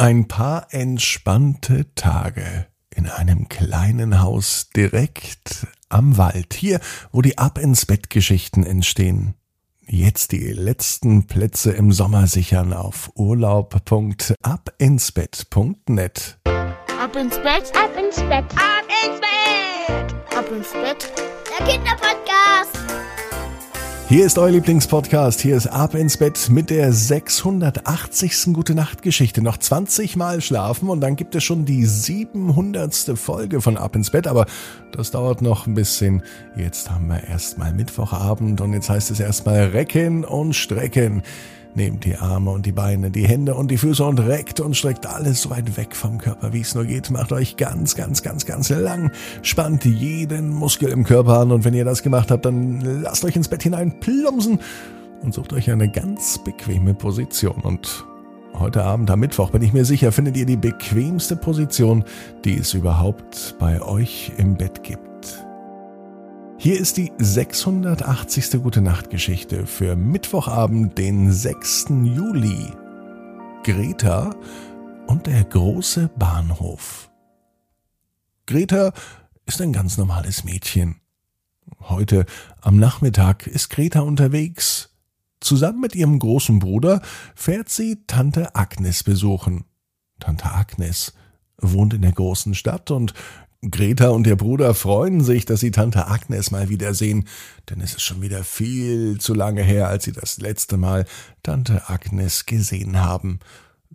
Ein paar entspannte Tage in einem kleinen Haus direkt am Wald, hier, wo die Ab ins Bett Geschichten entstehen. Jetzt die letzten Plätze im Sommer sichern auf urlaub.abinsbett.net. Ab ins Bett, ab ins Bett, ab ins Bett, ab ins Bett, der Kinderpodcast. Hier ist euer Lieblingspodcast. Hier ist Ab ins Bett mit der 680. Gute Nacht Geschichte. Noch 20 Mal schlafen und dann gibt es schon die 700. Folge von Ab ins Bett. Aber das dauert noch ein bisschen. Jetzt haben wir erstmal Mittwochabend und jetzt heißt es erstmal recken und strecken. Nehmt die Arme und die Beine, die Hände und die Füße und reckt und streckt alles so weit weg vom Körper, wie es nur geht. Macht euch ganz, ganz, ganz, ganz lang. Spannt jeden Muskel im Körper an und wenn ihr das gemacht habt, dann lasst euch ins Bett hinein plumpsen und sucht euch eine ganz bequeme Position. Und heute Abend am Mittwoch bin ich mir sicher, findet ihr die bequemste Position, die es überhaupt bei euch im Bett gibt. Hier ist die 680. Gute Nacht Geschichte für Mittwochabend, den 6. Juli. Greta und der große Bahnhof. Greta ist ein ganz normales Mädchen. Heute am Nachmittag ist Greta unterwegs. Zusammen mit ihrem großen Bruder fährt sie Tante Agnes besuchen. Tante Agnes wohnt in der großen Stadt und Greta und ihr Bruder freuen sich, dass sie Tante Agnes mal wiedersehen, denn es ist schon wieder viel zu lange her, als sie das letzte Mal Tante Agnes gesehen haben.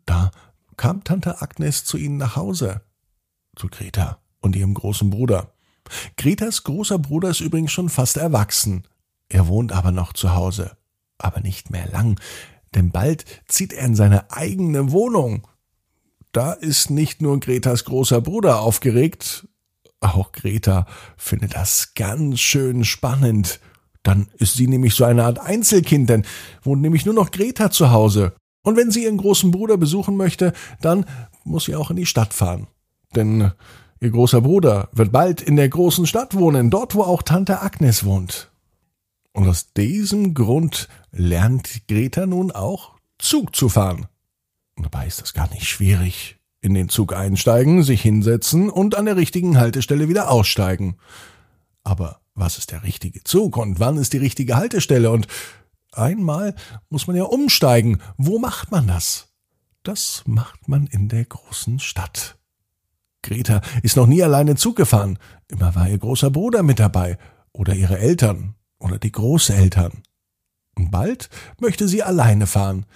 Da kam Tante Agnes zu ihnen nach Hause, zu Greta und ihrem großen Bruder. Gretas großer Bruder ist übrigens schon fast erwachsen. Er wohnt aber noch zu Hause. Aber nicht mehr lang, denn bald zieht er in seine eigene Wohnung. Da ist nicht nur Gretas großer Bruder aufgeregt, auch Greta findet das ganz schön spannend. Dann ist sie nämlich so eine Art Einzelkind, denn wohnt nämlich nur noch Greta zu Hause. Und wenn sie ihren großen Bruder besuchen möchte, dann muss sie auch in die Stadt fahren. Denn ihr großer Bruder wird bald in der großen Stadt wohnen, dort wo auch Tante Agnes wohnt. Und aus diesem Grund lernt Greta nun auch Zug zu fahren. Und dabei ist das gar nicht schwierig in den Zug einsteigen, sich hinsetzen und an der richtigen Haltestelle wieder aussteigen. Aber was ist der richtige Zug und wann ist die richtige Haltestelle und einmal muss man ja umsteigen. Wo macht man das? Das macht man in der großen Stadt. Greta ist noch nie alleine Zug gefahren. Immer war ihr großer Bruder mit dabei oder ihre Eltern oder die Großeltern. Und bald möchte sie alleine fahren.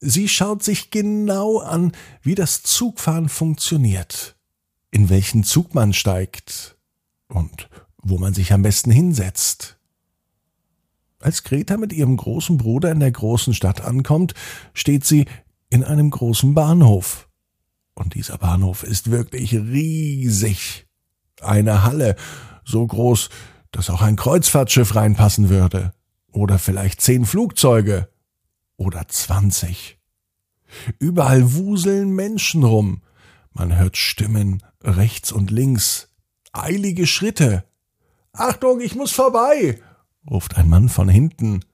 Sie schaut sich genau an, wie das Zugfahren funktioniert, in welchen Zug man steigt und wo man sich am besten hinsetzt. Als Greta mit ihrem großen Bruder in der großen Stadt ankommt, steht sie in einem großen Bahnhof. Und dieser Bahnhof ist wirklich riesig. Eine Halle, so groß, dass auch ein Kreuzfahrtschiff reinpassen würde. Oder vielleicht zehn Flugzeuge oder zwanzig. Überall wuseln Menschen rum. Man hört Stimmen rechts und links, eilige Schritte. Achtung, ich muss vorbei, ruft ein Mann von hinten.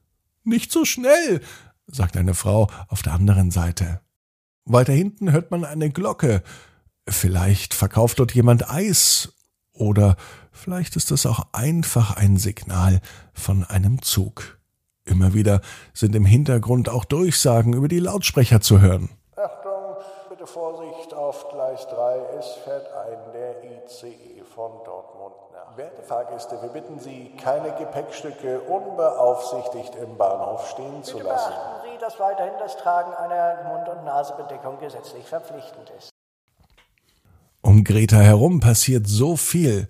Nicht so schnell, sagt eine Frau auf der anderen Seite. Weiter hinten hört man eine Glocke. Vielleicht verkauft dort jemand Eis oder vielleicht ist es auch einfach ein Signal von einem Zug. Immer wieder sind im Hintergrund auch Durchsagen über die Lautsprecher zu hören. Achtung, bitte Vorsicht auf Gleis 3. Es fährt ein der ICE von Dortmund nach. Werte Fahrgäste, wir bitten Sie, keine Gepäckstücke unbeaufsichtigt im Bahnhof stehen zu Bitte lassen. beachten Sie, dass weiterhin das Tragen einer Mund- und Nasebedeckung gesetzlich verpflichtend ist. Um Greta herum passiert so viel,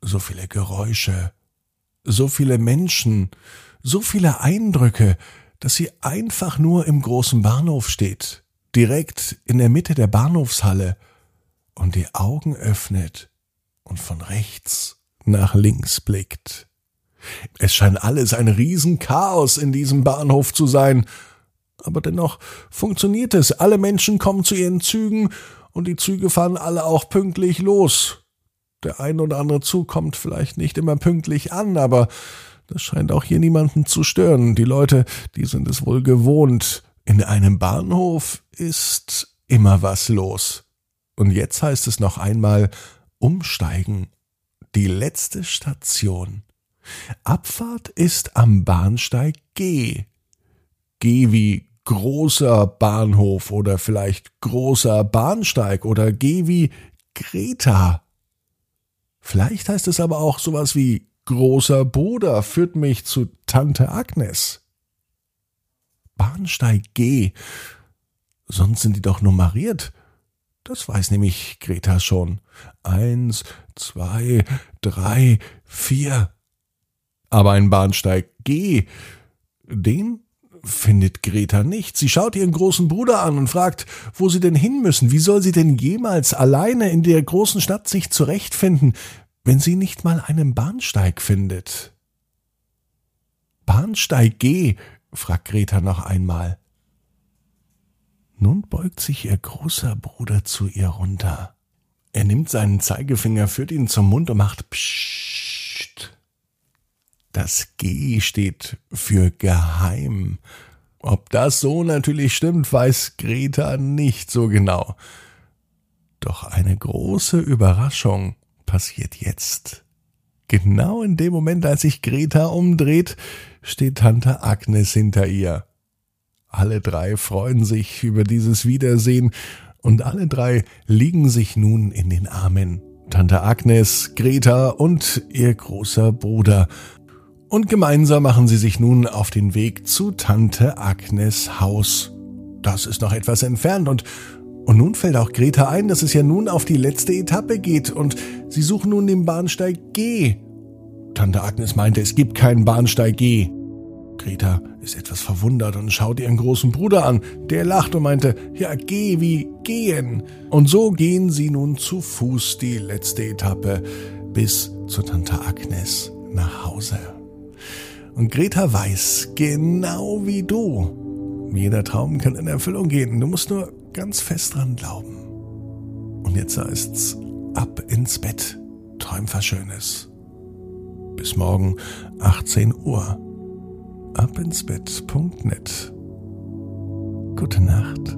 so viele Geräusche, so viele Menschen, so viele Eindrücke, dass sie einfach nur im großen Bahnhof steht, direkt in der Mitte der Bahnhofshalle und die Augen öffnet und von rechts nach links blickt. Es scheint alles ein Riesenchaos in diesem Bahnhof zu sein, aber dennoch funktioniert es. Alle Menschen kommen zu ihren Zügen und die Züge fahren alle auch pünktlich los. Der ein oder andere Zug kommt vielleicht nicht immer pünktlich an, aber das scheint auch hier niemanden zu stören. Die Leute, die sind es wohl gewohnt. In einem Bahnhof ist immer was los. Und jetzt heißt es noch einmal umsteigen. Die letzte Station. Abfahrt ist am Bahnsteig G. G wie großer Bahnhof oder vielleicht großer Bahnsteig oder G wie Greta. Vielleicht heißt es aber auch sowas wie großer Bruder führt mich zu Tante Agnes. Bahnsteig G. Sonst sind die doch nummeriert. Das weiß nämlich Greta schon. Eins, zwei, drei, vier. Aber ein Bahnsteig G, den findet Greta nicht. Sie schaut ihren großen Bruder an und fragt, wo sie denn hin müssen. Wie soll sie denn jemals alleine in der großen Stadt sich zurechtfinden, wenn sie nicht mal einen Bahnsteig findet? Bahnsteig G, fragt Greta noch einmal. Nun beugt sich ihr großer Bruder zu ihr runter. Er nimmt seinen Zeigefinger, führt ihn zum Mund und macht Psst. Das G steht für geheim. Ob das so natürlich stimmt, weiß Greta nicht so genau. Doch eine große Überraschung passiert jetzt. Genau in dem Moment, als sich Greta umdreht, steht Tante Agnes hinter ihr. Alle drei freuen sich über dieses Wiedersehen und alle drei liegen sich nun in den Armen. Tante Agnes, Greta und ihr großer Bruder. Und gemeinsam machen sie sich nun auf den Weg zu Tante Agnes Haus. Das ist noch etwas entfernt und nun fällt auch Greta ein, dass es ja nun auf die letzte Etappe geht und sie suchen nun den Bahnsteig G. Tante Agnes meinte, es gibt keinen Bahnsteig G. Greta ist etwas verwundert und schaut ihren großen Bruder an. Der lacht und meinte, ja, geh wie gehen. Und so gehen sie nun zu Fuß die letzte Etappe bis zu Tante Agnes nach Hause. Und Greta weiß, genau wie du, jeder Traum kann in Erfüllung gehen. Du musst nur ganz fest dran glauben. Und jetzt heißt's ab ins Bett. Träum was Schönes. Bis morgen 18 Uhr abinsbett.net. Gute Nacht.